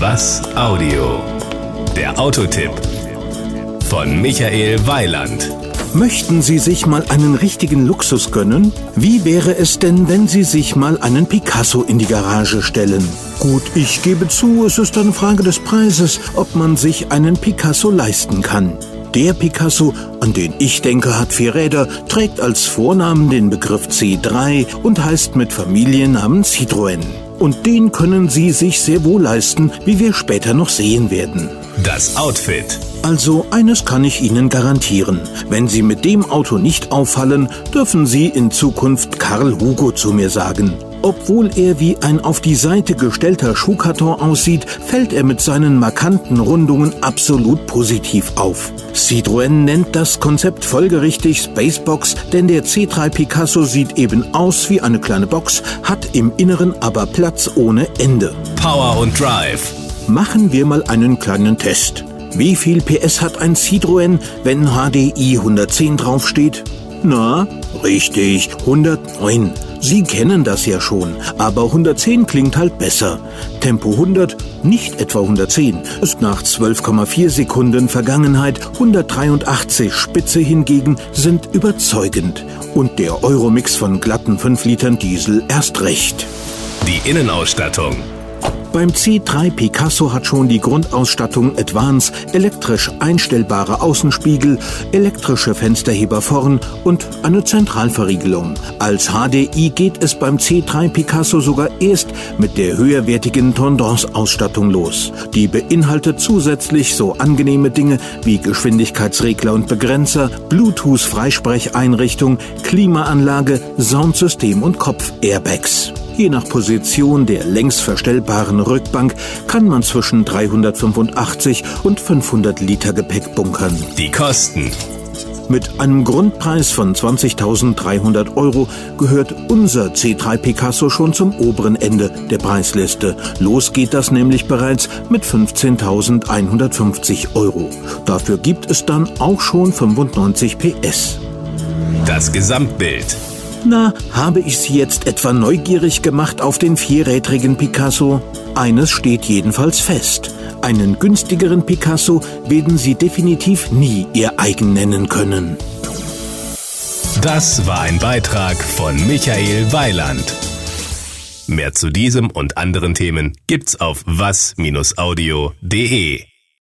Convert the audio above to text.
Was Audio? Der Autotipp von Michael Weiland. Möchten Sie sich mal einen richtigen Luxus gönnen? Wie wäre es denn, wenn Sie sich mal einen Picasso in die Garage stellen? Gut, ich gebe zu, es ist eine Frage des Preises, ob man sich einen Picasso leisten kann. Der Picasso, an den ich denke, hat vier Räder, trägt als Vornamen den Begriff C3 und heißt mit Familiennamen Citroën. Und den können Sie sich sehr wohl leisten, wie wir später noch sehen werden. Das Outfit. Also eines kann ich Ihnen garantieren. Wenn Sie mit dem Auto nicht auffallen, dürfen Sie in Zukunft Karl Hugo zu mir sagen. Obwohl er wie ein auf die Seite gestellter Schuhkarton aussieht, fällt er mit seinen markanten Rundungen absolut positiv auf. Citroën nennt das Konzept folgerichtig Spacebox, denn der C3 Picasso sieht eben aus wie eine kleine Box, hat im Inneren aber Platz ohne Ende. Power und Drive. Machen wir mal einen kleinen Test. Wie viel PS hat ein Citroën, wenn HDI 110 draufsteht? Na, richtig, 109. Sie kennen das ja schon, aber 110 klingt halt besser. Tempo 100, nicht etwa 110, ist nach 12,4 Sekunden Vergangenheit, 183 Spitze hingegen sind überzeugend. Und der Euromix von glatten 5 Litern Diesel erst recht. Die Innenausstattung. Beim C3 Picasso hat schon die Grundausstattung Advance elektrisch einstellbare Außenspiegel, elektrische Fensterheber vorn und eine Zentralverriegelung. Als HDI geht es beim C3 Picasso sogar erst mit der höherwertigen Tendance-Ausstattung los. Die beinhaltet zusätzlich so angenehme Dinge wie Geschwindigkeitsregler und Begrenzer, Bluetooth-Freisprecheinrichtung, Klimaanlage, Soundsystem und Kopf-Airbags. Je nach Position der längs verstellbaren Rückbank kann man zwischen 385 und 500 Liter Gepäck bunkern. Die Kosten. Mit einem Grundpreis von 20.300 Euro gehört unser C3 Picasso schon zum oberen Ende der Preisliste. Los geht das nämlich bereits mit 15.150 Euro. Dafür gibt es dann auch schon 95 PS. Das Gesamtbild. Na, habe ich Sie jetzt etwa neugierig gemacht auf den vierrädrigen Picasso? Eines steht jedenfalls fest. Einen günstigeren Picasso werden Sie definitiv nie Ihr eigen nennen können. Das war ein Beitrag von Michael Weiland. Mehr zu diesem und anderen Themen gibt's auf was-audio.de.